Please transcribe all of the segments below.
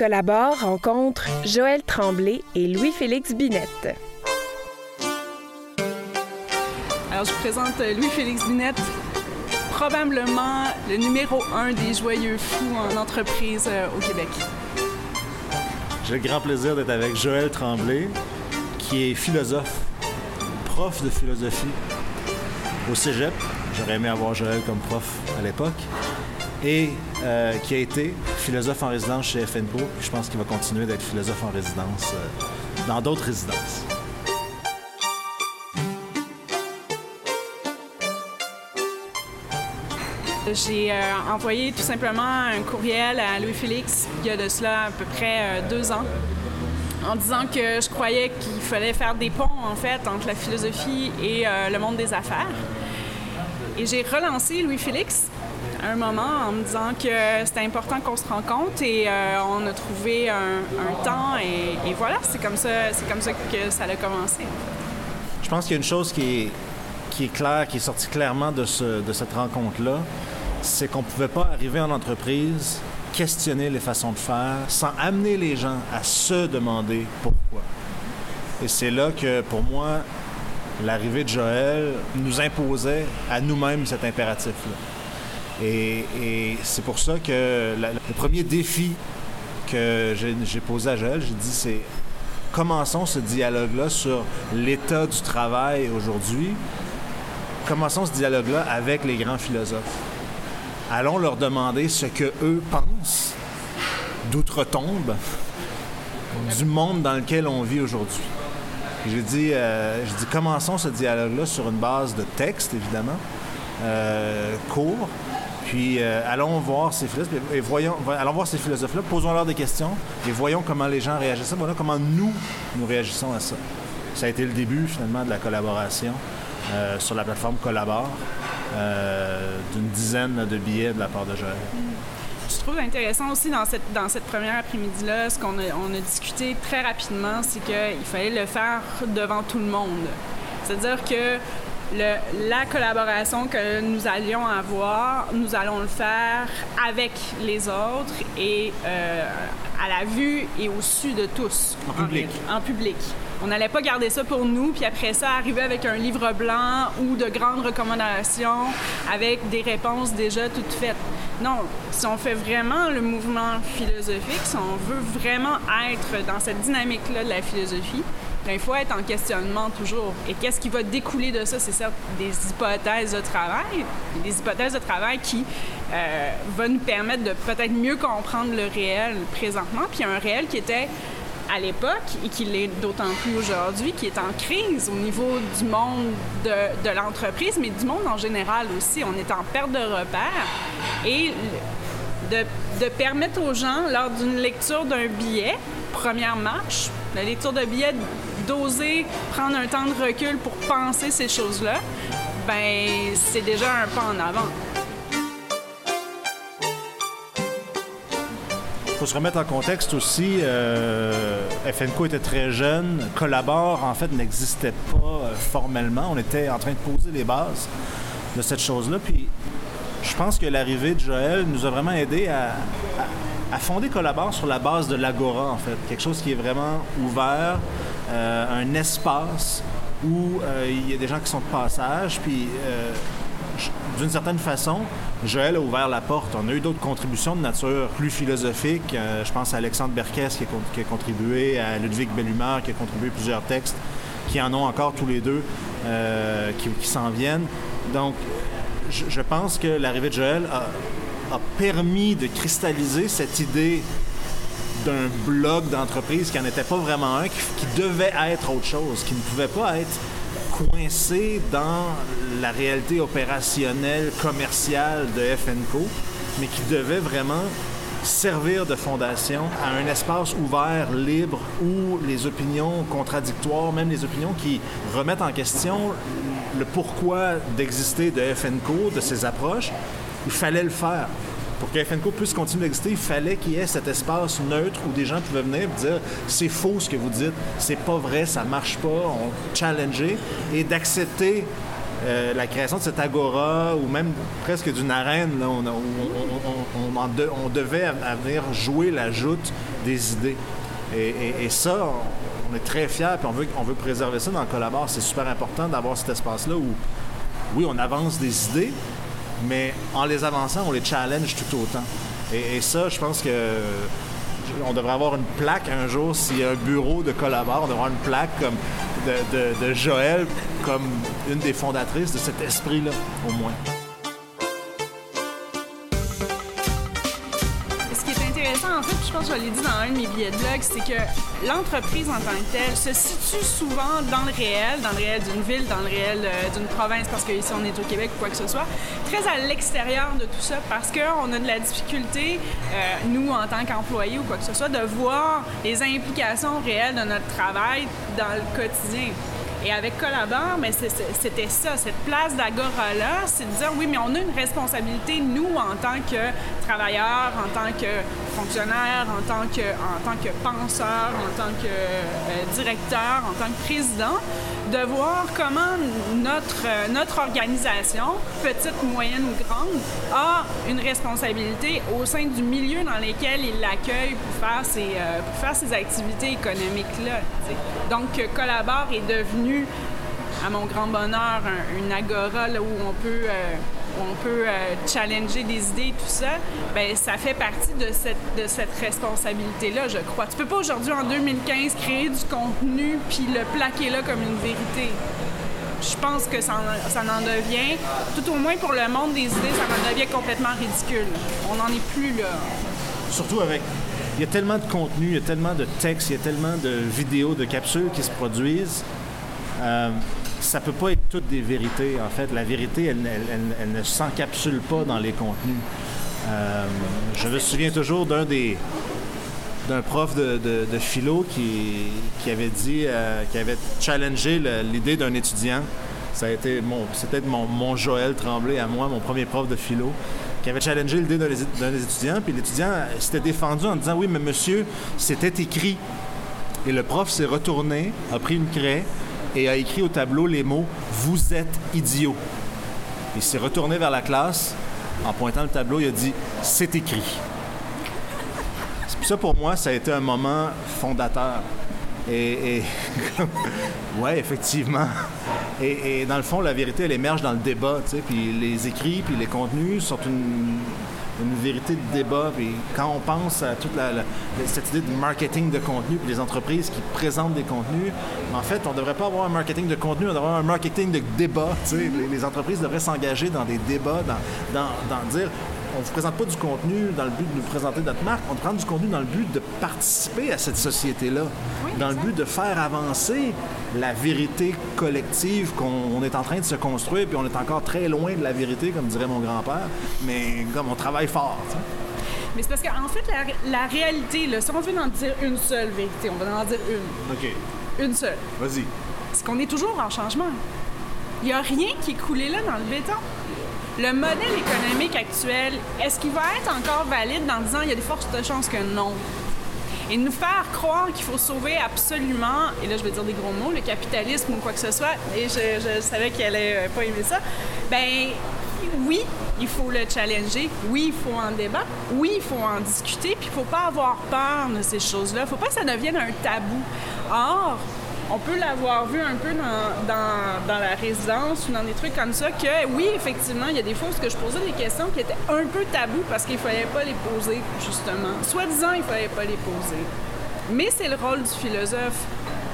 Collabore rencontre Joël Tremblay et Louis-Félix Binette. Alors, je présente Louis-Félix Binette, probablement le numéro un des joyeux fous en entreprise euh, au Québec. J'ai le grand plaisir d'être avec Joël Tremblay, qui est philosophe, prof de philosophie au cégep. J'aurais aimé avoir Joël comme prof à l'époque. Et euh, qui a été philosophe en résidence chez FNPO. Je pense qu'il va continuer d'être philosophe en résidence euh, dans d'autres résidences. J'ai euh, envoyé tout simplement un courriel à Louis-Félix il y a de cela à peu près deux ans en disant que je croyais qu'il fallait faire des ponts en fait entre la philosophie et le monde des affaires. Et j'ai relancé Louis-Félix un moment en me disant que c'était important qu'on se rencontre et euh, on a trouvé un, temps et, voilà, c'est comme ça, comme ça que ça a commencé. Je pense qu'il y a une chose qui est, claire, qui est sortie clairement de, de cette rencontre-là, c'est qu'on ne pouvait pas arriver en entreprise, questionner les façons de faire, sans amener les gens à se demander pourquoi. Et c'est là que, pour moi, l'arrivée de Joël nous imposait à nous-mêmes cet impératif-là. Et, c'est pour ça que le premier défi que j'ai posé à Joël, j'ai dit, c'est commençons ce dialogue-là sur l'état du travail aujourd'hui. Commençons ce dialogue-là avec les grands philosophes. Allons leur demander ce que eux pensent d'outre-tombe du monde dans lequel on vit aujourd'hui. J'ai dit, euh, dit, commençons ce dialogue-là sur une base de texte, évidemment, euh, court, puis euh, allons voir ces philosophes et voyons, allons voir ces philosophes-là, posons-leur des questions et voyons comment les gens réagissent à ça. Voilà comment nous, nous réagissons à ça. Ça a été le début finalement de la collaboration euh, sur la plateforme Collabore, euh, d'une dizaine de billets de la part de Joël. Je trouve intéressant aussi dans cette, dans cette première après-midi-là, ce qu'on a, on a discuté très rapidement, c'est qu'il fallait le faire devant tout le monde. C'est-à-dire que la collaboration que nous allions avoir, nous allons le faire avec les autres et euh, à la vue et au su de tous. En public. En, public. On n'allait pas garder ça pour nous, puis après ça, arriver avec un livre blanc ou de grandes recommandations avec des réponses déjà toutes faites. Non, si on fait vraiment le mouvement philosophique, si on veut vraiment être dans cette dynamique-là de la philosophie, il faut être en questionnement toujours. Et qu'est-ce qui va découler de ça? C'est certes des hypothèses de travail, des hypothèses de travail qui euh, vont nous permettre de peut-être mieux comprendre le réel présentement, puis un réel qui était à l'époque et qui l'est d'autant plus aujourd'hui, qui est en crise au niveau du monde de, l'entreprise, mais du monde en général aussi. On est en perte de repères et de, de permettre aux gens, lors d'une lecture d'un billet, première marche, la lecture de billet, d'oser prendre un temps de recul pour penser ces choses-là, ben c'est déjà un pas en avant. Faut se remettre en contexte aussi. Euh, FNCO était très jeune. Collabore, en fait, n'existait pas euh, formellement. On était en train de poser les bases de cette chose-là. Puis je pense que l'arrivée de Joël nous a vraiment aidé à, à fonder Collabore sur la base de l'Agora, en fait. Quelque chose qui est vraiment ouvert, euh, un espace où euh, il y a des gens qui sont de passage, puis euh, d'une certaine façon, Joël a ouvert la porte. On a eu d'autres contributions de nature plus philosophique. je pense à Alexandre Berkes qui a, contribué, à Ludwig Bellumeur qui a contribué plusieurs textes, qui en ont encore tous les deux, qui, s'en viennent. Donc, je pense que l'arrivée de Joël a, a permis de cristalliser cette idée d'un blog d'entreprise qui n'en était pas vraiment un, qui, devait être autre chose, qui ne pouvait pas être coincé dans la réalité opérationnelle, commerciale de FNCO, mais qui devait vraiment servir de fondation à un espace ouvert, libre, où les opinions contradictoires, même les opinions qui remettent en question le pourquoi d'exister de FNCO, de ses approches, il fallait le faire. Pour que FNCO puisse continuer d'exister, il fallait qu'il y ait cet espace neutre où des gens pouvaient venir et dire c'est faux ce que vous dites, c'est pas vrai, ça marche pas, on challenger et d'accepter euh, la création de cette agora ou même presque d'une arène on, devait venir jouer la joute des idées. Et, ça, on, est très fiers, puis on veut, on veut préserver ça dans le collabore. C'est super important d'avoir cet espace-là où, oui, on avance des idées, mais en les avançant, on les challenge tout autant. Et, ça, je pense que on devrait avoir une plaque un jour s'il y a un bureau de collabore, on devrait avoir une plaque comme de Joël comme une des fondatrices de cet esprit-là, au moins. Que je l'ai dit dans un de mes billets de blog, c'est que l'entreprise en tant que telle se situe souvent dans le réel, dans le réel d'une ville, dans le réel euh, d'une province, parce qu'ici on est au Québec ou quoi que ce soit, très à l'extérieur de tout ça, parce qu'on a de la difficulté, euh, nous en tant qu'employés ou quoi que ce soit, de voir les implications réelles de notre travail dans le quotidien. Et avec Collabore, mais c'était ça, cette place d'agora-là, c'est de dire oui, mais on a une responsabilité, nous, en tant que travailleurs, en tant que fonctionnaires, en tant que, en tant que penseurs, en tant que euh, directeur, en tant que président, de voir comment notre, euh, notre organisation, petite, moyenne ou grande, a une responsabilité au sein du milieu dans lequel il l'accueille pour faire ses, euh, pour faire activités économiques-là. Donc, Collabore est devenu, à mon grand bonheur, une agora où on peut on peut euh, challenger des idées et tout ça, ben ça fait partie de cette, de cette responsabilité-là, je crois. Tu peux pas aujourd'hui, en 2015, créer du contenu puis le plaquer là comme une vérité. Je pense que ça en, en devient, tout au moins pour le monde des idées, ça en devient complètement ridicule. On n'en est plus là. Surtout avec il y a tellement de contenu, il y a tellement de textes, il y a tellement de vidéos, de capsules qui se produisent. Euh, ça peut pas être toutes des vérités. En fait, la vérité, elle, ne s'encapsule pas dans les contenus. Euh, je me souviens toujours d'un des d'un prof de, philo qui, avait dit, euh, qui avait challengé l'idée d'un étudiant. Ça a été mon, c'était mon, mon Joël Tremblay à moi, mon premier prof de philo, qui avait challengé l'idée d'un étudiant. Puis l'étudiant s'était défendu en disant oui, mais monsieur, c'était écrit. Et le prof s'est retourné, a pris une craie, et a écrit au tableau les mots Vous êtes idiot. Il s'est retourné vers la classe en pointant le tableau, il a dit C'est écrit. Ça, pour moi, ça a été un moment fondateur. Et, ouais, effectivement. Et, et, dans le fond, la vérité, elle émerge dans le débat. Puis les écrits, puis les contenus sont une, une vérité de débat. Puis quand on pense à toute la, cette idée de marketing de contenu, puis les entreprises qui présentent des contenus, en fait, on ne devrait pas avoir un marketing de contenu, on devrait avoir un marketing de débat. Les, les entreprises devraient s'engager dans des débats, dans, dans, dans dire on ne vous présente pas du contenu dans le but de nous présenter notre marque, on prend du contenu dans le but de participer à cette société-là, dans le but de faire avancer la vérité collective qu'on est en train de se construire, puis on est encore très loin de la vérité, comme dirait mon grand-père, mais comme on travaille fort. Mais c'est parce qu'en fait, la, réalité, là, si on veut en dire une seule vérité, on va en dire une. OK. Une seule. Vas-y. C'est qu'on est toujours en changement. Il n'y a rien qui est coulé là dans le béton le modèle économique actuel, est-ce qu'il va être encore valide dans disant il y a des forces de chance que non? Et nous faire croire qu'il faut sauver absolument, et là je vais dire des gros mots, le capitalisme ou quoi que ce soit, et je, savais qu'elle allait euh, pas aimer ça, ben oui, il faut le challenger, oui, il faut en débattre, oui, il faut en discuter, puis il faut pas avoir peur de ces choses-là. Il faut pas que ça devienne un tabou. Or, on peut l'avoir vu un peu dans, la résidence ou dans des trucs comme ça, que oui, effectivement, il y a des fois où je posais des questions qui étaient un peu tabous parce qu'il ne fallait pas les poser, justement. Soi-disant, il ne fallait pas les poser. Mais c'est le rôle du philosophe.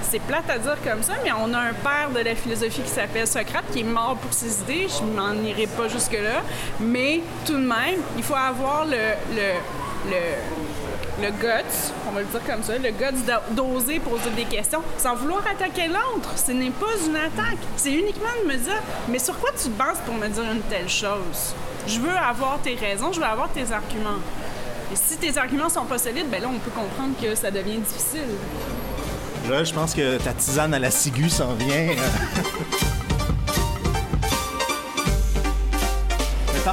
C'est plate à dire comme ça, mais on a un père de la philosophie qui s'appelle Socrate, qui est mort pour ses idées. Je m'en irai pas jusque-là. Mais tout de même, il faut avoir le, le le guts, on va le dire comme ça, le guts d'oser poser des questions sans vouloir attaquer l'autre. Ce n'est pas une attaque. C'est uniquement de me dire, mais sur quoi tu te bases pour me dire une telle chose? Je veux avoir tes raisons, je veux avoir tes arguments. Et si tes arguments sont pas solides, ben là, on peut comprendre que ça devient difficile. Là, je pense que ta tisane à la ciguë s'en vient.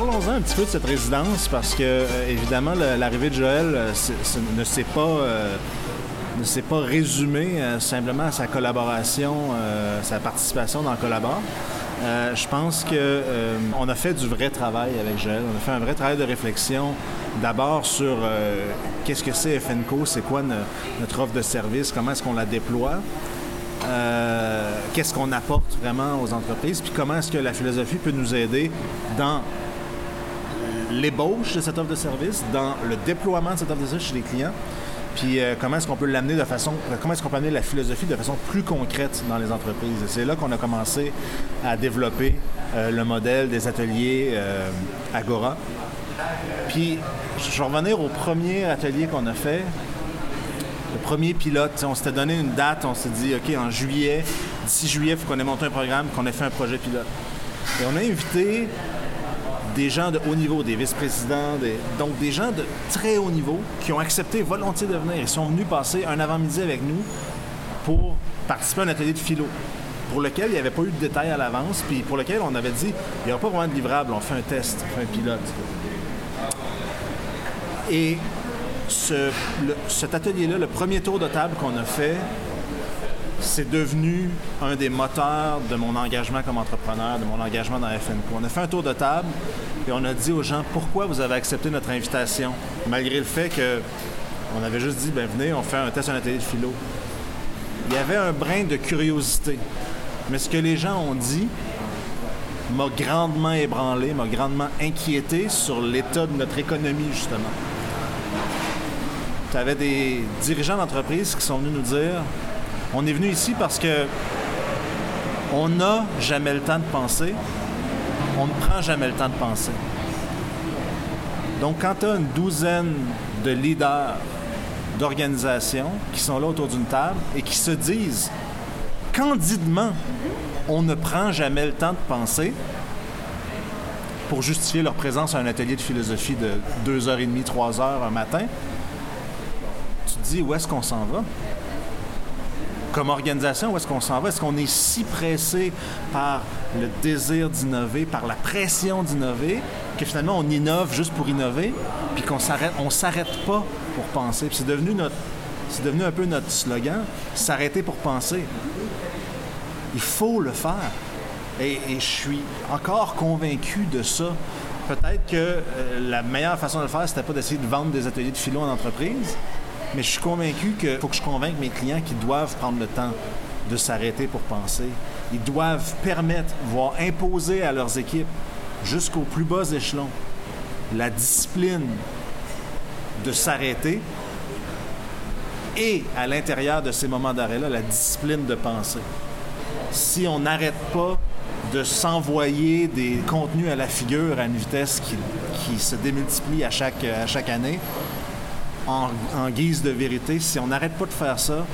parlons-en un petit peu de cette résidence parce que, euh, évidemment, l'arrivée de Joël euh, ne s'est pas. Euh, ne s'est pas résumé simplement à sa collaboration, sa participation dans Collabore. Euh, je pense que euh, on a fait du vrai travail avec Joël. On a fait un vrai travail de réflexion. D'abord sur qu'est-ce que c'est FNCO, c'est quoi no- notre offre de service, comment est-ce qu'on la déploie, qu'est-ce qu'on apporte vraiment aux entreprises, puis comment est-ce que la philosophie peut nous aider dans l'ébauche de cette offre de service, dans le déploiement de cette offre de service chez les clients, puis euh, comment est-ce qu'on peut l'amener de façon, comment est-ce qu'on peut amener la philosophie de façon plus concrète dans les entreprises? C'est là qu'on a commencé à développer euh, le modèle des ateliers euh, Agora. Puis je vais revenir au premier atelier qu'on a fait, le premier pilote. On s'était donné une date, on s'est dit, OK, en juillet, d'ici juillet, il faut qu'on ait monté un programme, qu'on ait fait un projet pilote. Et on a invité des gens de haut niveau, des vice-présidents, donc des gens de très haut niveau qui ont accepté volontiers de venir. Ils sont venus passer un avant-midi avec nous pour participer à un atelier de philo pour lequel il n'y avait pas eu de détails à l'avance, puis pour lequel on avait dit, il n'y aura pas vraiment de livrable, on fait un test, on fait un pilote. Et cet atelier-là, le premier tour de table qu'on a fait, c'est devenu un des moteurs de mon engagement comme entrepreneur, de mon engagement dans FNCO. On a fait un tour de table et on a dit aux gens pourquoi vous avez accepté notre invitation, malgré le fait que on avait juste dit ben venez, on fait un test, un atelier de philo. Il y avait un brin de curiosité, mais ce que les gens ont dit m'a grandement ébranlé, m'a grandement inquiété sur l'état de notre économie justement. Tu avais des dirigeants d'entreprise qui sont venus nous dire on est venu ici parce que on n'a jamais le temps de penser, on ne prend jamais le temps de penser. Donc, quand tu as une douzaine de leaders d'organisations qui sont là autour d'une table et qui se disent candidement, on ne prend jamais le temps de penser pour justifier leur présence à un atelier de philosophie de deux heures et demie, trois heures un matin, tu te dis où est-ce qu'on s'en va? Comme organisation, où est-ce qu'on s'en va? Est-ce qu'on est si pressé par le désir d'innover, par la pression d'innover, que finalement on innove juste pour innover, puis qu'on s'arrête, on s'arrête pas pour penser? Puis c'est devenu notre, un peu notre slogan, s'arrêter pour penser. Il faut le faire. Et, et je suis encore convaincu de ça. Peut-être que euh, la meilleure façon de le faire, c'était pas d'essayer de vendre des ateliers de philo en entreprise, mais je suis convaincu qu'il faut que je convainque mes clients qu'ils doivent prendre le temps de s'arrêter pour penser. Ils doivent permettre, voire imposer à leurs équipes, jusqu'aux plus bas échelons, la discipline de s'arrêter et à l'intérieur de ces moments d'arrêt-là, la discipline de penser. Si on n'arrête pas de s'envoyer des contenus à la figure à une vitesse qui, qui se démultiplie à chaque, à chaque année, en, guise de vérité, si on n'arrête pas de faire ça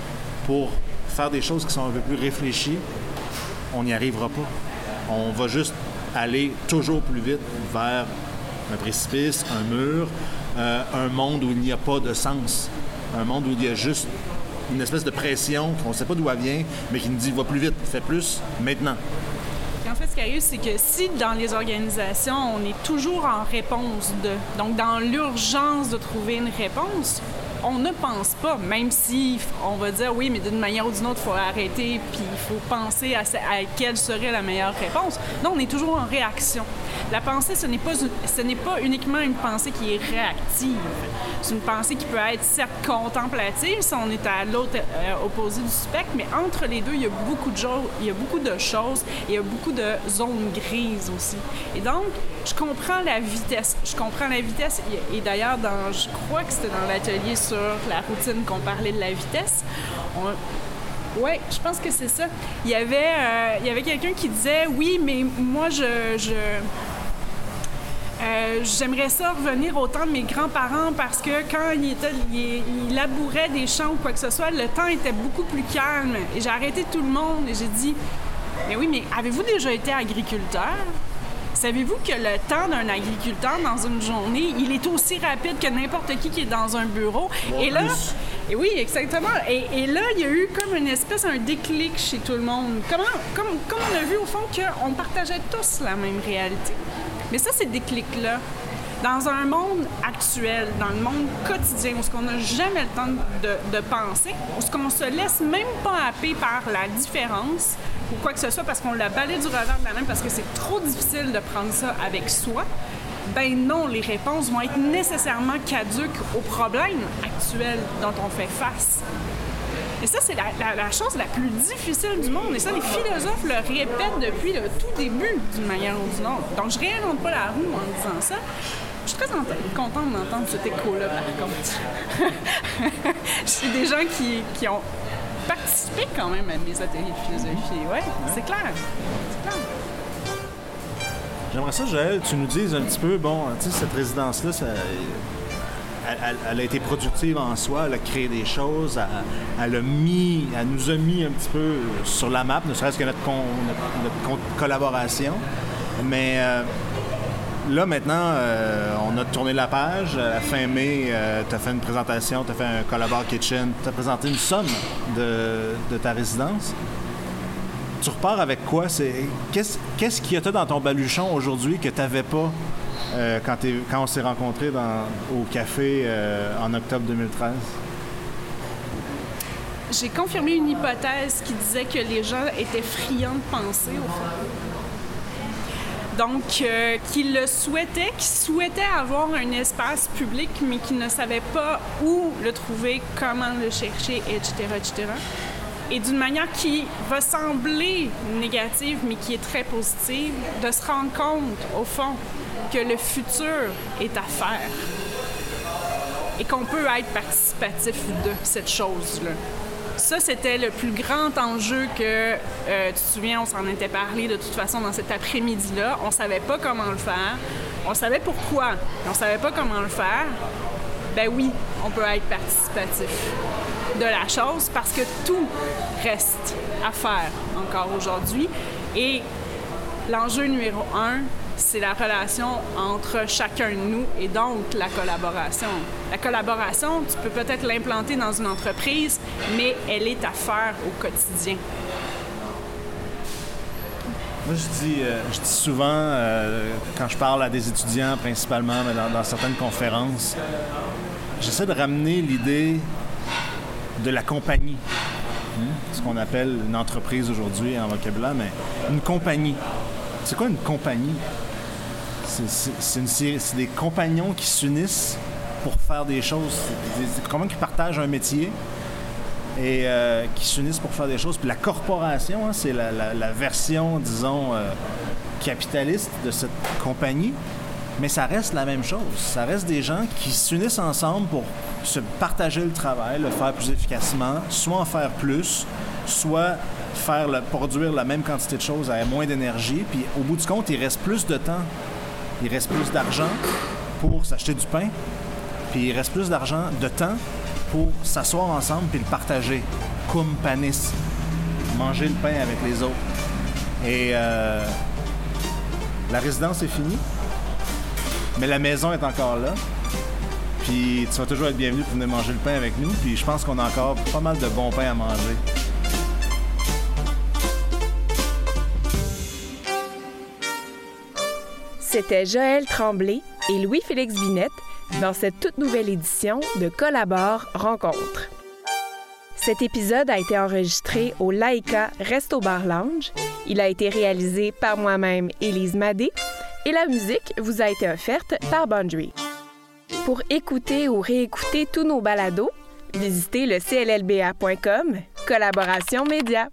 pour faire des choses qui sont un peu plus réfléchies, on n'y arrivera pas. On va juste aller toujours plus vite vers un précipice, un mur, euh, un monde où il n'y a pas de sens, un monde où il y a juste une espèce de pression qu'on ne sait pas d'où elle vient, mais qui nous dit va plus vite, fais plus, maintenant. Fait, ce qui arrive, c'est que si dans les organisations, on est toujours en réponse de, donc dans l'urgence de trouver une réponse, on ne pense pas, même si on va dire oui, mais d'une manière ou d'une autre, il faut arrêter, puis il faut penser à, quelle serait la meilleure réponse. Non, on est toujours en réaction. La pensée, ce n'est pas, uniquement une pensée qui est réactive. C'est une pensée qui peut être certes contemplative, si on est à l'autre euh, opposé du spectre, mais entre les deux, il y a beaucoup de, il y a beaucoup de choses et il y a beaucoup de zones grises aussi. Et donc, je comprends la vitesse. Je comprends la vitesse. Et, d'ailleurs, je crois que c'était dans l'atelier sur la routine qu'on parlait de la vitesse. Oui, je pense que c'est ça. Il y avait, euh, il y avait quelqu'un qui disait oui, mais moi, je euh, j'aimerais ça revenir au temps de mes grands-parents parce que quand il, était, il, il, labourait des champs ou quoi que ce soit, le temps était beaucoup plus calme. Et j'ai arrêté tout le monde et j'ai dit Mais oui, mais avez-vous déjà été agriculteur? Savez-vous que le temps d'un agriculteur dans une journée, il est aussi rapide que n'importe qui qui est dans un bureau? Bon, et là, plus. et oui, exactement. Et, et, là, il y a eu comme une espèce, un déclic chez tout le monde. Comment, comme, comme on a vu au fond qu'on partageait tous la même réalité. Mais ça, ces déclics-là, Dans un monde actuel, dans le monde quotidien, où ce qu'on n'a jamais le temps de, de penser, où ce qu'on se laisse même pas happer par la différence ou quoi que ce soit parce qu'on l'a balayé du revers de la main parce que c'est trop difficile de prendre ça avec soi, ben non, les réponses vont être nécessairement caduques aux problèmes actuels dont on fait face. Et ça, c'est la, chose la plus difficile du monde. Et ça, les philosophes le répètent depuis le tout début, d'une manière ou d'une autre. Donc, je réinvente pas la roue en disant ça. Je suis très contente d'entendre cet écho-là, par contre. C'est des gens qui, qui, ont participé quand même à mes ateliers de philosophie. Ouais, c'est clair. C'est clair. J'aimerais ça, Joël, tu nous dises un petit peu, bon, tu sais, cette résidence-là, ça, elle, a été productive en soi, elle a créé des choses, elle, a mis, elle nous a mis un petit peu sur la map, ne serait-ce que notre, collaboration. Mais euh, là, maintenant, euh, on a tourné la page. À la fin mai, euh, tu as fait une présentation, tu as fait un Collabore Kitchen, tu as présenté une somme de, ta résidence. Tu repars avec quoi? Qu'est-ce qu'est-ce qu'il y a dans ton baluchon aujourd'hui que tu n'avais pas euh, quand, on s'est rencontrés au café euh, en octobre 2013? J'ai confirmé une hypothèse qui disait que les gens étaient friands de penser, au fond. Donc, euh, qu'ils le souhaitaient, qu'ils souhaitaient avoir un espace public, mais qu'ils ne savaient pas où le trouver, comment le chercher, etc., etc. Et d'une manière qui va sembler négative, mais qui est très positive, de se rendre compte, au fond, que le futur est à faire et qu'on peut être participatif de cette chose-là. Ça, c'était le plus grand enjeu que, euh, tu te souviens, on s'en était parlé de toute façon dans cet après-midi-là. On savait pas comment le faire. On savait pourquoi, on savait pas comment le faire. Ben oui, on peut être participatif de la chose parce que tout reste à faire encore aujourd'hui. Et l'enjeu numéro un, c'est la relation entre chacun de nous et donc la collaboration. La collaboration, tu peux peut-être l'implanter dans une entreprise, mais elle est à faire au quotidien. Moi, je dis, euh, je dis souvent, euh, quand je parle à des étudiants principalement, mais dans, certaines conférences, j'essaie de ramener l'idée de la compagnie. Hein, ce qu'on appelle une entreprise aujourd'hui en vocabulaire, mais une compagnie. C'est quoi une compagnie? C'est des compagnons qui s'unissent pour faire des choses. Des, compagnons qui partagent un métier et euh, qui s'unissent pour faire des choses. Puis la corporation, hein, c'est la, version, disons, euh, capitaliste de cette compagnie. Mais ça reste la même chose. Ça reste des gens qui s'unissent ensemble pour se partager le travail, le faire plus efficacement, soit en faire plus, soit faire produire la même quantité de choses à moins d'énergie. Puis au bout du compte, il reste plus de temps il reste plus d'argent pour s'acheter du pain, puis il reste plus d'argent, de temps pour s'asseoir ensemble puis le partager. Cum panis. Manger le pain avec les autres. Et euh, la résidence est finie, mais la maison est encore là. Puis tu vas toujours être bienvenu pour venir manger le pain avec nous. Puis je pense qu'on a encore pas mal de bon pain à manger. C'était Joël Tremblay et Louis-Félix Binette dans cette toute nouvelle édition de Collabore Rencontre. Cet épisode a été enregistré au Laika Resto Bar Lounge. Il a été réalisé par moi-même, Élise Madé, et la musique vous a été offerte par Boundary. Pour écouter ou réécouter tous nos balados, visitez le cllba.com, collaboration média.